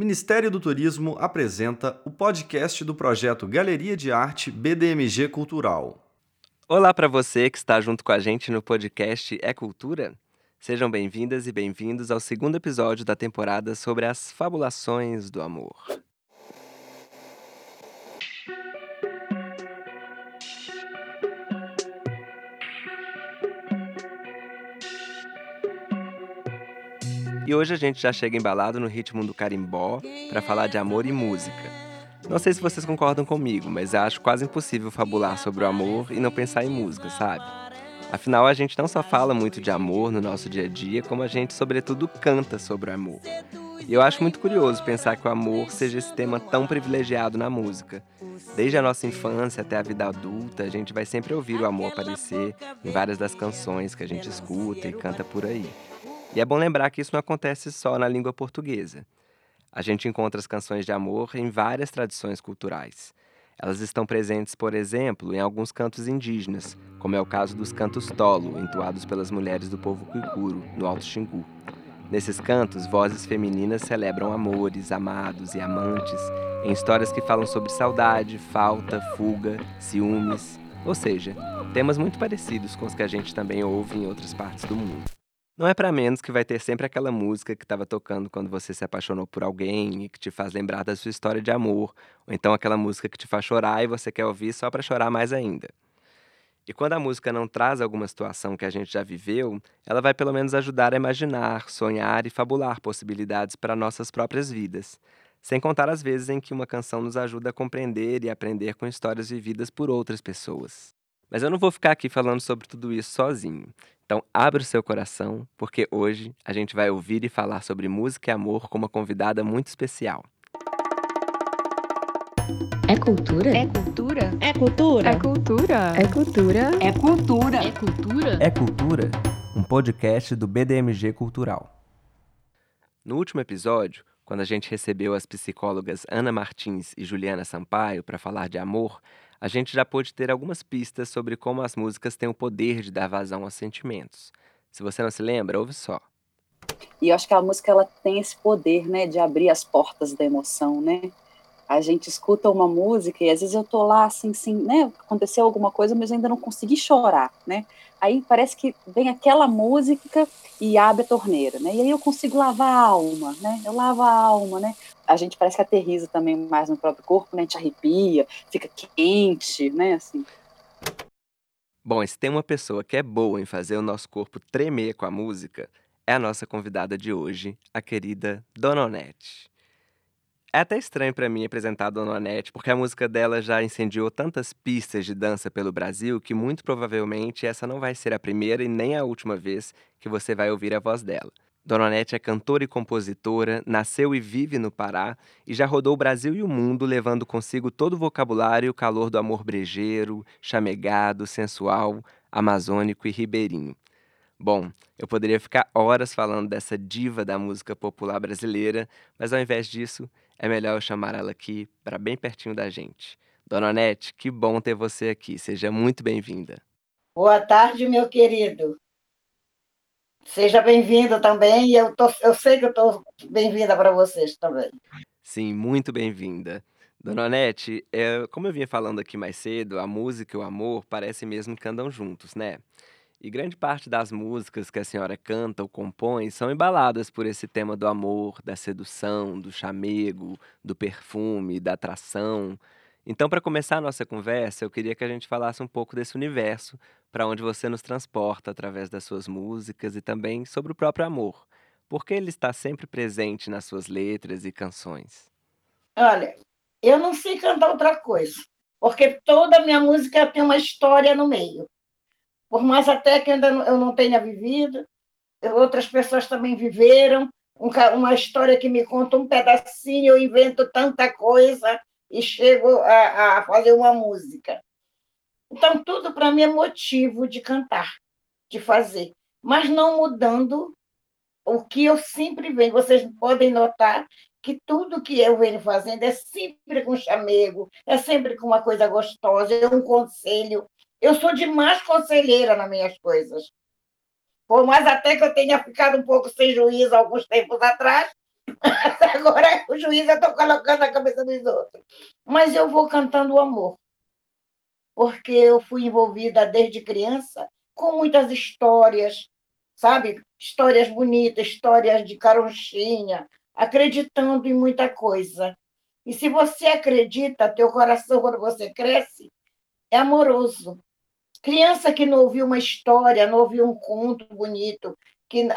Ministério do Turismo apresenta o podcast do projeto Galeria de Arte BDMG Cultural. Olá para você que está junto com a gente no podcast É Cultura. Sejam bem-vindas e bem-vindos ao segundo episódio da temporada sobre as fabulações do amor. E hoje a gente já chega embalado no ritmo do carimbó para falar de amor e música. Não sei se vocês concordam comigo, mas acho quase impossível fabular sobre o amor e não pensar em música, sabe? Afinal, a gente não só fala muito de amor no nosso dia a dia, como a gente, sobretudo, canta sobre o amor. E eu acho muito curioso pensar que o amor seja esse tema tão privilegiado na música. Desde a nossa infância até a vida adulta, a gente vai sempre ouvir o amor aparecer em várias das canções que a gente escuta e canta por aí. E é bom lembrar que isso não acontece só na língua portuguesa. A gente encontra as canções de amor em várias tradições culturais. Elas estão presentes, por exemplo, em alguns cantos indígenas, como é o caso dos cantos tolo, entoados pelas mulheres do povo cuicuro, no Alto Xingu. Nesses cantos, vozes femininas celebram amores, amados e amantes, em histórias que falam sobre saudade, falta, fuga, ciúmes, ou seja, temas muito parecidos com os que a gente também ouve em outras partes do mundo. Não é para menos que vai ter sempre aquela música que estava tocando quando você se apaixonou por alguém e que te faz lembrar da sua história de amor, ou então aquela música que te faz chorar e você quer ouvir só para chorar mais ainda. E quando a música não traz alguma situação que a gente já viveu, ela vai pelo menos ajudar a imaginar, sonhar e fabular possibilidades para nossas próprias vidas. Sem contar as vezes em que uma canção nos ajuda a compreender e aprender com histórias vividas por outras pessoas. Mas eu não vou ficar aqui falando sobre tudo isso sozinho. Então, abra o seu coração, porque hoje a gente vai ouvir e falar sobre música e amor com uma convidada muito especial. É cultura? É cultura? É cultura? É cultura? É cultura? É cultura? É cultura? É Cultura, um podcast do BDMG Cultural. No último episódio, quando a gente recebeu as psicólogas Ana Martins e Juliana Sampaio para falar de amor, a gente já pôde ter algumas pistas sobre como as músicas têm o poder de dar vazão aos sentimentos. Se você não se lembra, ouve só. E eu acho que a música ela tem esse poder, né, de abrir as portas da emoção, né? A gente escuta uma música e às vezes eu tô lá assim, assim, né, aconteceu alguma coisa, mas eu ainda não consegui chorar, né? Aí parece que vem aquela música e abre a torneira, né? E aí eu consigo lavar a alma, né? Eu lavo a alma, né? a gente parece que aterriza também mais no próprio corpo, né? A gente arrepia, fica quente, né? Assim. Bom, se tem uma pessoa que é boa em fazer o nosso corpo tremer com a música, é a nossa convidada de hoje, a querida Dona Onete. É até estranho para mim apresentar a Dona Onete, porque a música dela já incendiou tantas pistas de dança pelo Brasil que muito provavelmente essa não vai ser a primeira e nem a última vez que você vai ouvir a voz dela. Dona Onete é cantora e compositora, nasceu e vive no Pará e já rodou o Brasil e o mundo, levando consigo todo o vocabulário e o calor do amor brejeiro, chamegado, sensual, amazônico e ribeirinho. Bom, eu poderia ficar horas falando dessa diva da música popular brasileira, mas ao invés disso, é melhor eu chamar ela aqui para bem pertinho da gente. Dona Onete, que bom ter você aqui. Seja muito bem-vinda. Boa tarde, meu querido. Seja bem-vindo também, eu, tô, eu sei que eu estou bem-vinda para vocês também. Sim, muito bem-vinda. Dona Onete, é, como eu vinha falando aqui mais cedo, a música e o amor parecem mesmo que andam juntos, né? E grande parte das músicas que a senhora canta ou compõe são embaladas por esse tema do amor, da sedução, do chamego, do perfume, da atração. Então, para começar a nossa conversa, eu queria que a gente falasse um pouco desse universo para onde você nos transporta através das suas músicas e também sobre o próprio amor. Por que ele está sempre presente nas suas letras e canções? Olha, eu não sei cantar outra coisa, porque toda a minha música tem uma história no meio. Por mais até que ainda eu não tenha vivido, outras pessoas também viveram, uma história que me conta um pedacinho, eu invento tanta coisa e chego a, a fazer uma música. Então, tudo para mim é motivo de cantar, de fazer, mas não mudando o que eu sempre venho. Vocês podem notar que tudo que eu venho fazendo é sempre com chamego, é sempre com uma coisa gostosa, é um conselho. Eu sou demais conselheira nas minhas coisas. Por mais até que eu tenha ficado um pouco sem juízo alguns tempos atrás, Agora o juiz eu estou colocando na cabeça dos outros. Mas eu vou cantando o amor. Porque eu fui envolvida desde criança com muitas histórias, sabe? Histórias bonitas, histórias de caronchinha, acreditando em muita coisa. E se você acredita, teu coração, quando você cresce, é amoroso. Criança que não ouviu uma história, não ouviu um conto bonito, que,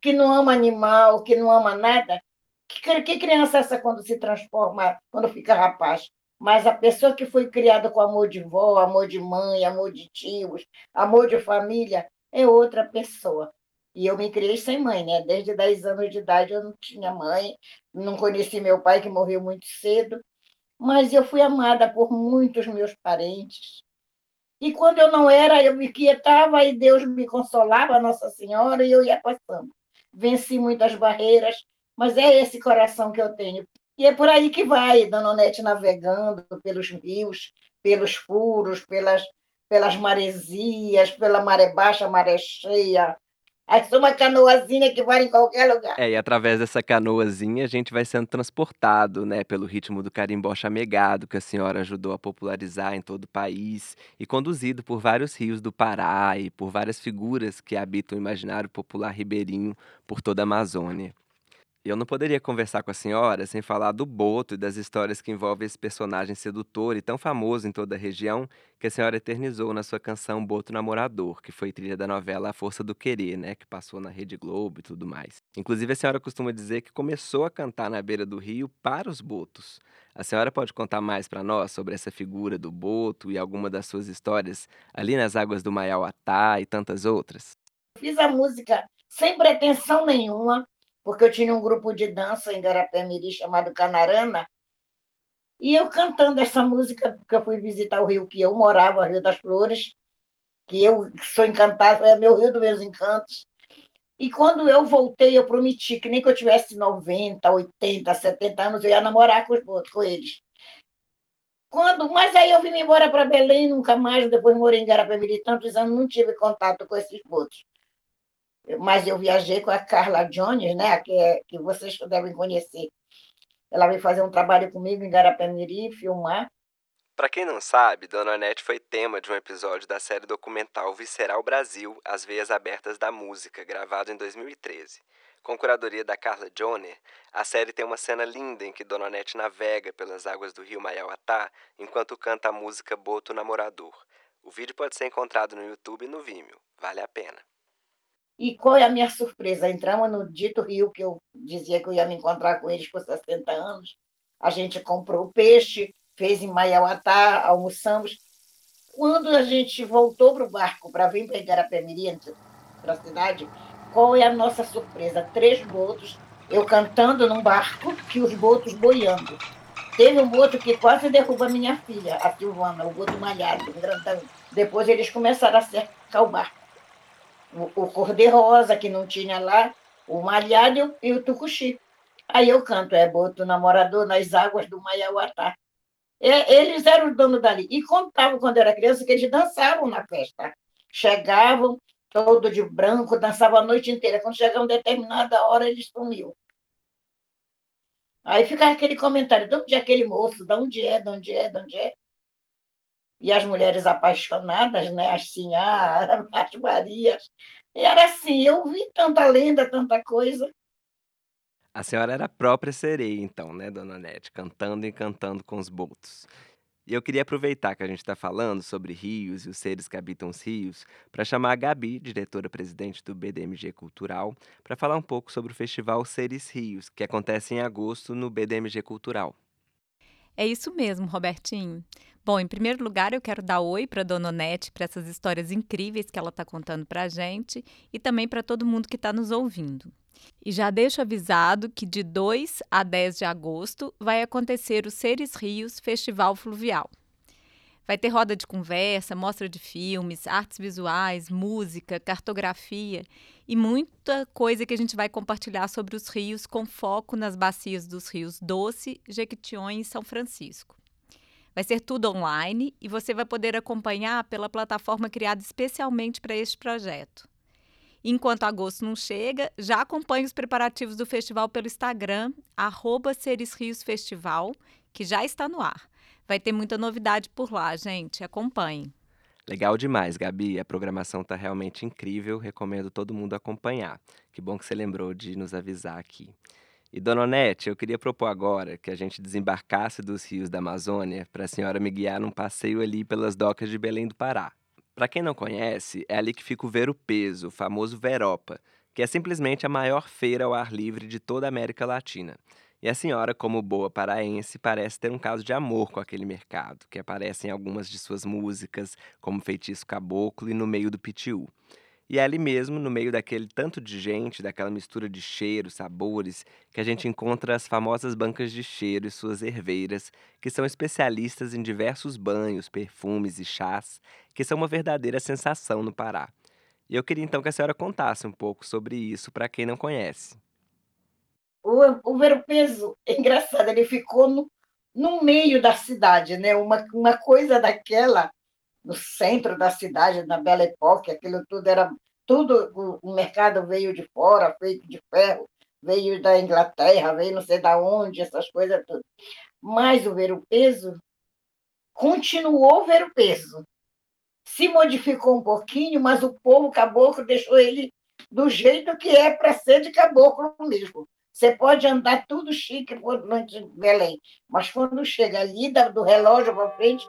que não ama animal, que não ama nada, que, que criança é essa quando se transforma, quando fica rapaz? Mas a pessoa que foi criada com amor de vó, amor de mãe, amor de tios, amor de família, é outra pessoa. E eu me criei sem mãe, né? Desde 10 anos de idade eu não tinha mãe, não conheci meu pai, que morreu muito cedo, mas eu fui amada por muitos meus parentes. E quando eu não era, eu me quietava e Deus me consolava, Nossa Senhora, e eu ia passando. Venci muitas barreiras, mas é esse coração que eu tenho. E é por aí que vai, Dona navegando pelos rios, pelos furos, pelas, pelas maresias, pela maré baixa, maré cheia, é uma canoazinha que vai em qualquer lugar. É, e através dessa canoazinha a gente vai sendo transportado, né, pelo ritmo do carimbó chamegado, que a senhora ajudou a popularizar em todo o país, e conduzido por vários rios do Pará e por várias figuras que habitam o imaginário popular ribeirinho por toda a Amazônia. Eu não poderia conversar com a senhora sem falar do Boto e das histórias que envolvem esse personagem sedutor e tão famoso em toda a região que a senhora eternizou na sua canção Boto Namorador, que foi trilha da novela A Força do Querer, né, que passou na Rede Globo e tudo mais. Inclusive, a senhora costuma dizer que começou a cantar na beira do rio para os botos. A senhora pode contar mais para nós sobre essa figura do boto e alguma das suas histórias ali nas águas do Maiauatá e tantas outras? Fiz a música sem pretensão nenhuma, porque eu tinha um grupo de dança em Garapé-Miri chamado Canarana, e eu cantando essa música, porque eu fui visitar o rio que eu morava, Rio das Flores, que eu sou encantada, é meu rio dos meus encantos. E quando eu voltei, eu prometi que nem que eu tivesse 90, 80, 70 anos, eu ia namorar com, os, com eles. Quando, mas aí eu vim embora para Belém, nunca mais, depois morei em Garapé-Miri tantos anos, não tive contato com esses botos mas eu viajei com a Carla Jones, né, que, é, que vocês devem conhecer. Ela veio fazer um trabalho comigo em Garapé-Miri, filmar. Para quem não sabe, Dona Anete foi tema de um episódio da série documental Visceral Brasil, As Veias Abertas da Música, gravado em 2013. Com curadoria da Carla Joner, a série tem uma cena linda em que Dona Anete navega pelas águas do rio Maiauatá enquanto canta a música Boto Namorador. O vídeo pode ser encontrado no YouTube e no Vimeo. Vale a pena. E qual é a minha surpresa? Entramos no dito rio que eu dizia que eu ia me encontrar com eles por 60 anos. A gente comprou peixe, fez em Maiauatá, almoçamos. Quando a gente voltou para o barco para vir para Igarapé-Mirim, para a cidade, qual é a nossa surpresa? Três botos, eu cantando num barco que os botos boiando. Teve um boto que quase derruba minha filha, a Silvana, o boto malhado, grandão. Depois eles começaram a cercar o barco o, cor-de-rosa, que não tinha lá, o malhado e o tucuxi. Aí eu canto, é Boto Namorador nas águas do Maiauatá. eles eram os donos dali. E contavam, quando eu era criança, que eles dançavam na festa. Chegavam, todo de branco, dançavam a noite inteira. Quando chegava uma determinada hora, eles sumiam. Aí ficava aquele comentário, de onde é aquele moço? De onde é? De onde é? De onde é? E as mulheres apaixonadas, né? as senhoras, as Marias. E era assim, eu vi tanta lenda, tanta coisa. A senhora era a própria sereia, então, né, dona Nete? Cantando e cantando com os botos. E eu queria aproveitar que a gente está falando sobre rios e os seres que habitam os rios, para chamar a Gabi, diretora-presidente do BDMG Cultural, para falar um pouco sobre o festival Seres Rios, que acontece em agosto no BDMG Cultural. É isso mesmo, Robertinho. Bom, em primeiro lugar, eu quero dar oi para a Dona Onete, para essas histórias incríveis que ela está contando para a gente e também para todo mundo que está nos ouvindo. E já deixo avisado que de 2 a 10 de agosto vai acontecer o Seres Rios Festival Fluvial. Vai ter roda de conversa, mostra de filmes, artes visuais, música, cartografia e muita coisa que a gente vai compartilhar sobre os rios com foco nas bacias dos rios Doce, Jequitinhonha e São Francisco. Vai ser tudo online e você vai poder acompanhar pela plataforma criada especialmente para este projeto. Enquanto agosto não chega, já acompanhe os preparativos do festival pelo Instagram, arroba Festival, que já está no ar. Vai ter muita novidade por lá, gente. Acompanhe. Legal demais, Gabi. A programação está realmente incrível. Recomendo todo mundo acompanhar. Que bom que você lembrou de nos avisar aqui. E, Dona Onete, eu queria propor agora que a gente desembarcasse dos rios da Amazônia para a senhora me guiar num passeio ali pelas docas de Belém do Pará. Para quem não conhece, é ali que fica o Ver o Peso, o famoso Veropa, que é simplesmente a maior feira ao ar livre de toda a América Latina. E a senhora, como boa paraense, parece ter um caso de amor com aquele mercado, que aparece em algumas de suas músicas, como Feitiço Caboclo e No Meio do Pitiú. E é ali mesmo, no meio daquele tanto de gente, daquela mistura de cheiros, sabores, que a gente encontra as famosas bancas de cheiro e suas herveiras, que são especialistas em diversos banhos, perfumes e chás, que são uma verdadeira sensação no Pará. E eu queria então que a senhora contasse um pouco sobre isso para quem não conhece. O, o Ver Peso, é engraçado, ele ficou no, no meio da cidade, né? Uma, uma coisa daquela no centro da cidade, na Belle Époque, aquilo tudo era tudo, o mercado veio de fora, feito de ferro, veio da Inglaterra, veio não sei da onde, essas coisas tudo. Mas o ver o peso continuou ver o peso. Se modificou um pouquinho, mas o povo caboclo deixou ele do jeito que é para ser de caboclo mesmo. Você pode andar tudo chique por Belém, mas quando chega ali do relógio para frente,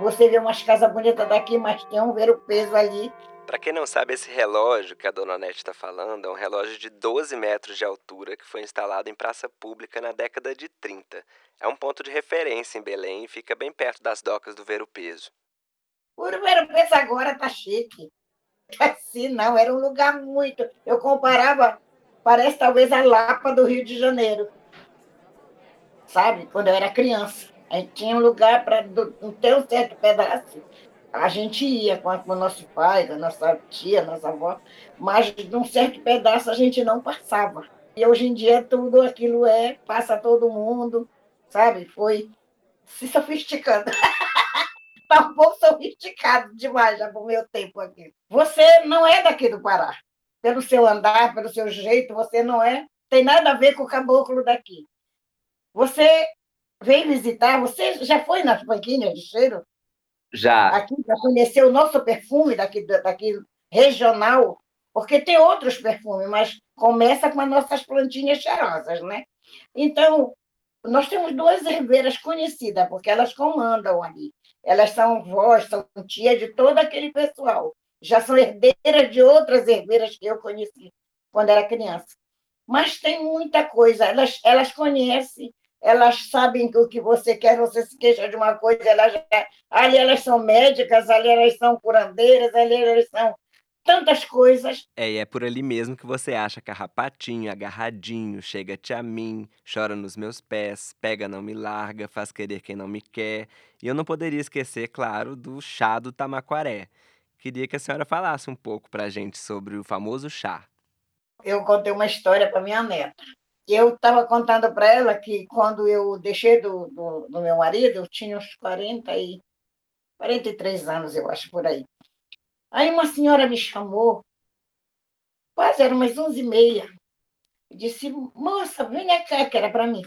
você vê umas casas bonitas daqui, mas tem um ver o peso ali. Para quem não sabe, esse relógio que a dona Nete está falando é um relógio de 12 metros de altura que foi instalado em praça pública na década de 30. É um ponto de referência em Belém e fica bem perto das docas do Ver o Peso. O Ver o Peso agora tá chique. Assim não, era um lugar muito. Eu comparava, parece talvez a Lapa do Rio de Janeiro. Sabe? Quando eu era criança. A gente tinha um lugar para ter um certo pedaço. A gente ia com, o nosso pai, com a nossa tia, nossa avó, mas de um certo pedaço a gente não passava. E hoje em dia tudo aquilo é, passa todo mundo, sabe? Foi se sofisticando. Está um pouco sofisticado demais já para o meu tempo aqui. Você não é daqui do Pará. Pelo seu andar, pelo seu jeito, você não é. Tem nada a ver com o caboclo daqui. Você vem visitar. Você já foi nas banquinhas de cheiro? Já. Aqui para conhecer o nosso perfume daqui, daqui regional, porque tem outros perfumes, mas começa com as nossas plantinhas cheirosas, né? Então, nós temos duas herveiras conhecidas, porque elas comandam ali. Elas são vós, são tia de todo aquele pessoal. Já são herdeiras de outras herveiras que eu conheci quando era criança. Mas tem muita coisa. Elas, elas conhecem elas sabem o que você quer, você se queixa de uma coisa, elas ali elas são médicas, ali elas são curandeiras, ali elas são tantas coisas. É, e é por ali mesmo que você acha carrapatinho, agarradinho, chega-te a mim, chora nos meus pés, pega não me larga, faz querer quem não me quer. E eu não poderia esquecer, claro, do chá do tamaquaré. Queria que a senhora falasse um pouco pra gente sobre o famoso chá. Eu contei uma história para minha neta eu estava contando para ela que quando eu deixei do, do, do, meu marido, eu tinha uns 40 e, 43 anos, eu acho, por aí. Aí uma senhora me chamou, quase era umas 11 e meia, disse, moça, vem cá, que era para mim.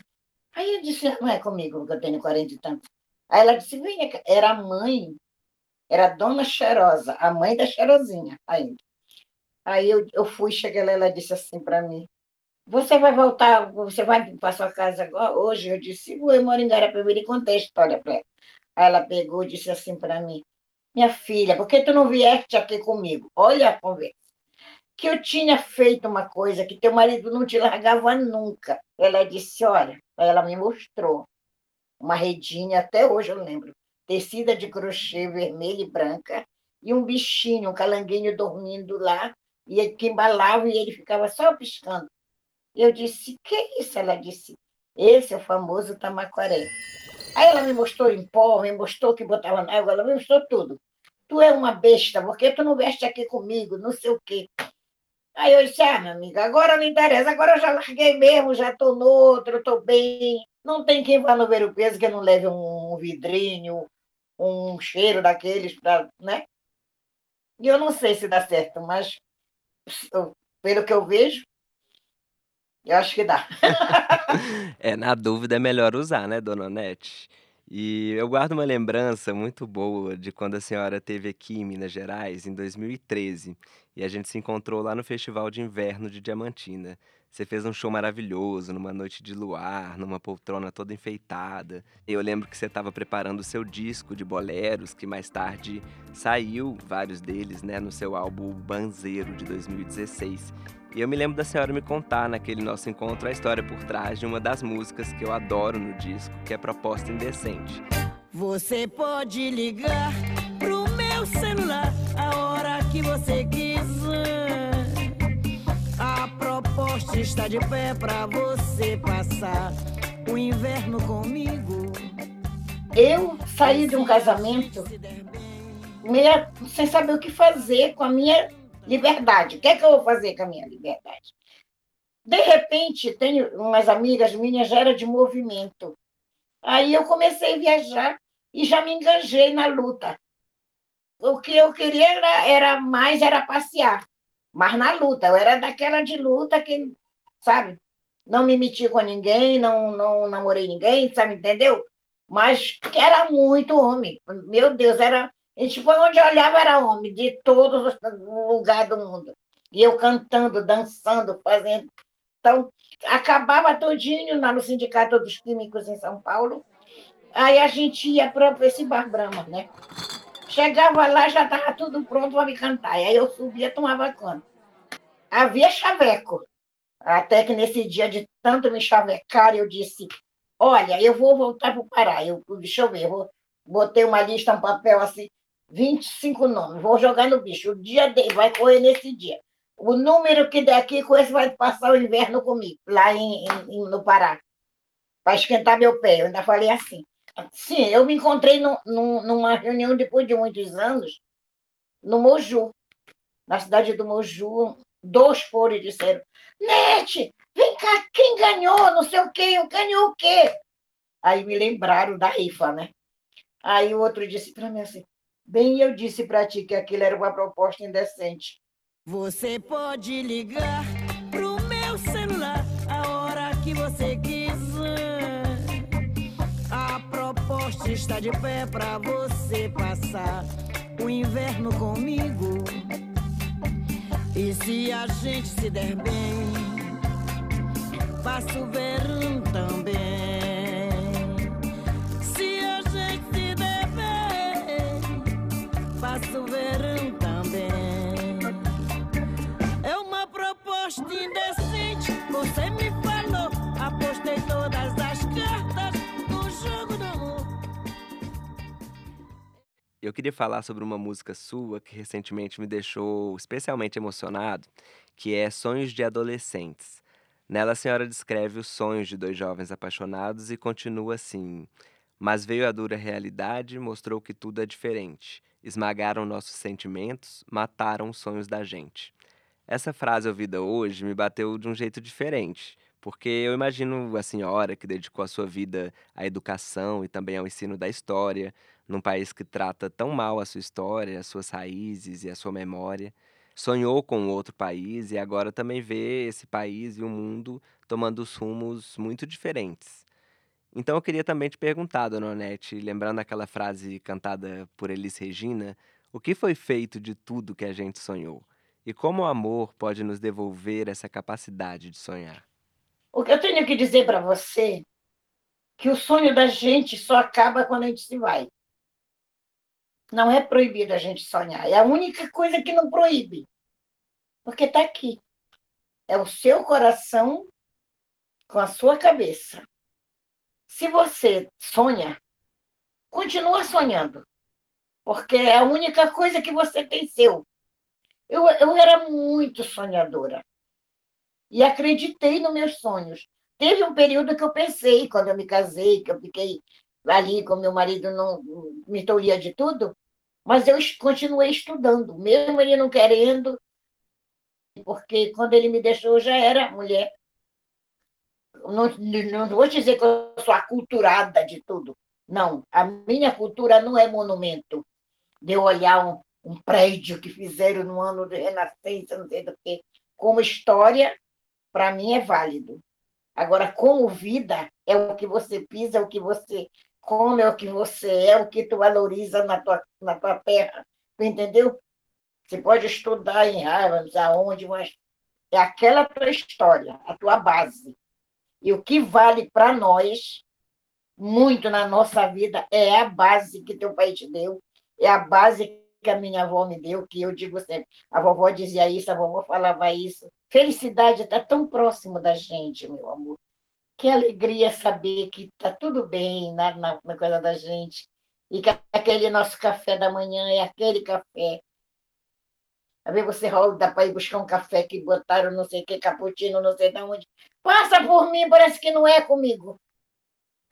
Aí eu disse, não é comigo, porque eu tenho 40 e tantos. Aí ela disse, vem cá. Era a mãe, era a dona Cheirosa, a mãe da Cheirosinha ainda. Aí eu, eu fui, cheguei lá, ela disse assim para mim, você vai voltar, você vai para sua casa agora, hoje? Eu disse, eu moro em Garapebiri e contei a história para ela. Aí ela pegou e disse assim para mim, minha filha, por que tu não vieste aqui comigo? Olha a conversa. Que eu tinha feito uma coisa que teu marido não te largava nunca. Ela disse, olha, ela me mostrou uma redinha, até hoje eu lembro, tecida de crochê vermelha e branca, e um bichinho, um calanguinho dormindo lá, e que embalava e ele ficava só piscando. Eu disse, que é isso? Ela disse, esse é o famoso tamaquaré. Aí ela me mostrou em pó, me mostrou que botava na água, ela me mostrou tudo. Tu é uma besta, porque tu não veste aqui comigo, não sei o quê. Aí eu disse, ah, minha amiga, agora não interessa, agora eu já larguei mesmo, já estou no outro, estou bem. Não tem quem vá no ver o peso que não leve um vidrinho, um cheiro daqueles, pra, né? E eu não sei se dá certo, mas pelo que eu vejo, eu acho que dá. é, na dúvida é melhor usar, né, dona Onete? E eu guardo uma lembrança muito boa de quando a senhora esteve aqui em Minas Gerais, em 2013, e a gente se encontrou lá no Festival de Inverno de Diamantina. Você fez um show maravilhoso, numa noite de luar, numa poltrona toda enfeitada. Eu lembro que você estava preparando o seu disco de boleros, que mais tarde saiu, vários deles, né, no seu álbum Banzeiro de 2016. E eu me lembro da senhora me contar naquele nosso encontro a história por trás de uma das músicas que eu adoro no disco, que é Proposta Indecente. Você pode ligar pro meu celular a hora que você está de pé pra você passar o inverno comigo. Eu saí de um casamento sem saber o que fazer com a minha liberdade. O que é que eu vou fazer com a minha liberdade? De repente, tenho umas amigas minhas, já era de movimento. Aí eu comecei a viajar e já me enganjei na luta. O que eu queria era, era mais era passear, mas na luta. Eu era daquela de luta que, sabe, não me meti com ninguém, não, não namorei ninguém, sabe, entendeu? Mas era muito homem. Meu Deus, era a gente foi onde olhava era homem, de todos os lugares do mundo. E eu cantando, dançando, fazendo. Então, acabava todinho lá no Sindicato dos Químicos em São Paulo. Aí a gente ia para esse Bar Brahma, né? Chegava lá, já estava tudo pronto para me cantar. Aí eu subia, tomava conta. Havia chaveco. Até que nesse dia de tanto me chavecar, eu disse: Olha, eu vou voltar para o Pará. Eu, deixa eu ver, vou, botei uma lista, um papel assim. 25 nomes, vou jogar no bicho. O dia dele vai correr nesse dia. O número que der aqui, com esse vai passar o inverno comigo, lá em, em no Pará, para esquentar meu pé. Eu ainda falei assim. Sim, eu me encontrei no, no, numa reunião depois de muitos anos, no Moju, na cidade do Moju. Dois foram e disseram: Nete, vem cá, quem ganhou? Não sei o quê, eu ganhou o quê? Aí me lembraram da rifa, né? Aí o outro disse para mim assim: Bem, eu disse para ti que aquilo era uma proposta indecente. Você pode ligar pro meu celular a hora que você quiser. A proposta está de pé para você passar o inverno comigo. E se a gente se der bem, passa o verão também. passa o verão também. É uma proposta indecente, você me Eu queria falar sobre uma música sua que recentemente me deixou especialmente emocionado, que é Sonhos de Adolescentes. Nela a senhora descreve os sonhos de dois jovens apaixonados e continua assim: Mas veio a dura realidade, mostrou que tudo é diferente esmagaram nossos sentimentos, mataram os sonhos da gente. Essa frase ouvida hoje me bateu de um jeito diferente, porque eu imagino a senhora que dedicou a sua vida à educação e também ao ensino da história, num país que trata tão mal a sua história, as suas raízes e a sua memória. Sonhou com outro país e agora também vê esse país e o mundo tomando rumos muito diferentes. Então eu queria também te perguntar, dona Onete, lembrando aquela frase cantada por Elis Regina, o que foi feito de tudo que a gente sonhou? E como o amor pode nos devolver essa capacidade de sonhar? O que eu tenho que dizer para você que o sonho da gente só acaba quando a gente se vai. Não é proibido a gente sonhar. É a única coisa que não proíbe. Porque está aqui. É o seu coração com a sua cabeça. Se você sonha, continua sonhando, porque é a única coisa que você tem seu. Eu, eu era muito sonhadora e acreditei nos meus sonhos. Teve um período que eu pensei, quando eu me casei, que eu fiquei ali com meu marido, não me tolhia de tudo, mas eu continuei estudando, mesmo ele não querendo, porque quando ele me deixou, eu já era mulher não, não vou dizer que eu sou aculturada de tudo. Não, a minha cultura não é monumento de eu olhar um, um prédio que fizeram no ano de Renascença, não sei do que. Como história, para mim é válido. Agora, como vida, é o que você pisa, é o que você come, é o que você é o que tu valoriza na tua, na tua terra. Entendeu? Você pode estudar em Harvard, aonde, mas é aquela tua história, a tua base. E o que vale para nós, muito na nossa vida, é a base que teu pai te deu, é a base que a minha avó me deu, que eu digo sempre, a vovó dizia isso, a vovó falava isso. Felicidade está tão próximo da gente, meu amor. Que alegria saber que está tudo bem na, na, na coisa da gente. E que aquele nosso café da manhã é aquele café a ver você roda para ir buscar um café que botaram não sei o que, cappuccino, não sei de onde. Passa por mim, parece que não é comigo.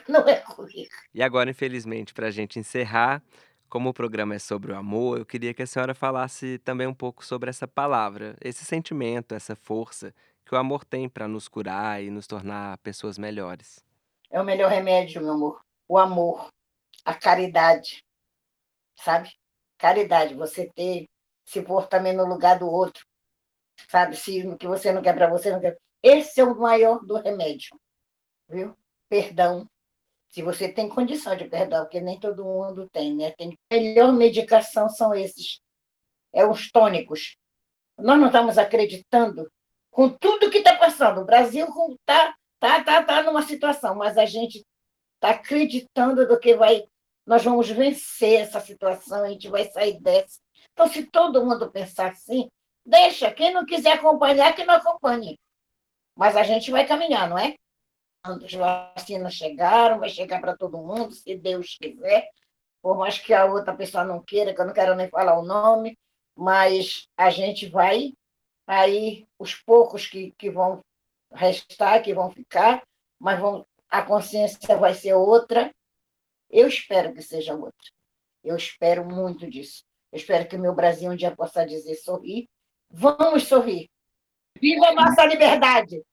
Não é comigo. E agora, infelizmente, para a gente encerrar, como o programa é sobre o amor, eu queria que a senhora falasse também um pouco sobre essa palavra, esse sentimento, essa força que o amor tem para nos curar e nos tornar pessoas melhores. É o melhor remédio, meu amor. O amor, a caridade, sabe? Caridade, você ter se pôr também no lugar do outro, sabe? Se o que você não quer para você, não quer. Esse é o maior do remédio, viu? Perdão. Se você tem condição de perdão, porque nem todo mundo tem, né? Tem melhor medicação são esses, é os tônicos. Nós não estamos acreditando com tudo que está passando. O Brasil está tá, tá, tá numa situação, mas a gente está acreditando do que vai. Nós vamos vencer essa situação, a gente vai sair dessa então, se todo mundo pensar assim, deixa. Quem não quiser acompanhar, que não acompanhe. Mas a gente vai caminhar, não é? As vacinas chegaram, vai chegar para todo mundo, se Deus quiser. Por mais que a outra pessoa não queira, que eu não quero nem falar o nome, mas a gente vai, aí os poucos que, que vão restar, que vão ficar, mas vão, a consciência vai ser outra. Eu espero que seja outra. Eu espero muito disso. Eu espero que o meu Brasil um dia possa dizer sorrir. Vamos sorrir. Viva a nossa liberdade!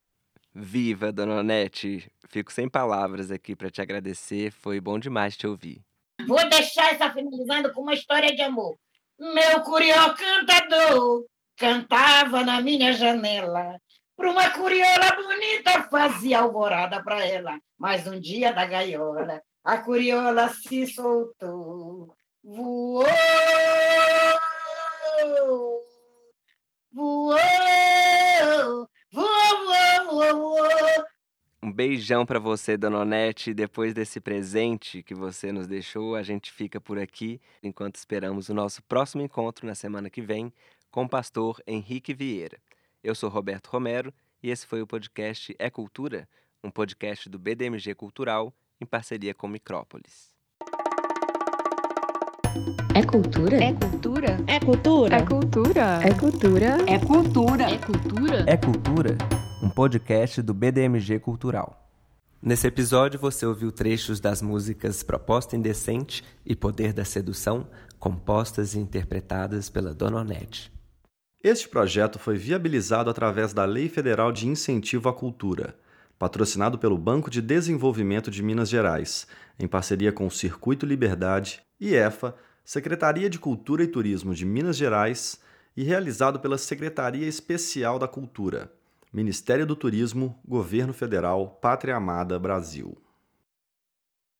Viva, dona Onete! Fico sem palavras aqui para te agradecer. Foi bom demais te ouvir. Vou deixar essa finalizando com uma história de amor. Meu curió cantador cantava na minha janela. Para uma curiola bonita fazia alvorada para ela. Mas um dia da gaiola, a curiola se soltou Voou! Voou! Voou, voou, voou, Um beijão para você, Dona Onete. Depois desse presente que você nos deixou, a gente fica por aqui enquanto esperamos o nosso próximo encontro na semana que vem com o pastor Henrique Vieira. Eu sou Roberto Romero e esse foi o podcast É Cultura, um podcast do BDMG Cultural em parceria com Micrópolis. É cultura? É cultura? É cultura? É cultura? É cultura? É cultura? É cultura? É Cultura, um podcast do BDMG Cultural. Nesse episódio você ouviu trechos das músicas Proposta Indecente e Poder da Sedução, compostas e interpretadas pela Dona Onete. Este projeto foi viabilizado através da Lei Federal de Incentivo à Cultura, patrocinado pelo Banco de Desenvolvimento de Minas Gerais, em parceria com o Circuito Liberdade e EFA, Secretaria de Cultura e Turismo de Minas Gerais, e realizado pela Secretaria Especial da Cultura, Ministério do Turismo, Governo Federal, Pátria Amada, Brasil.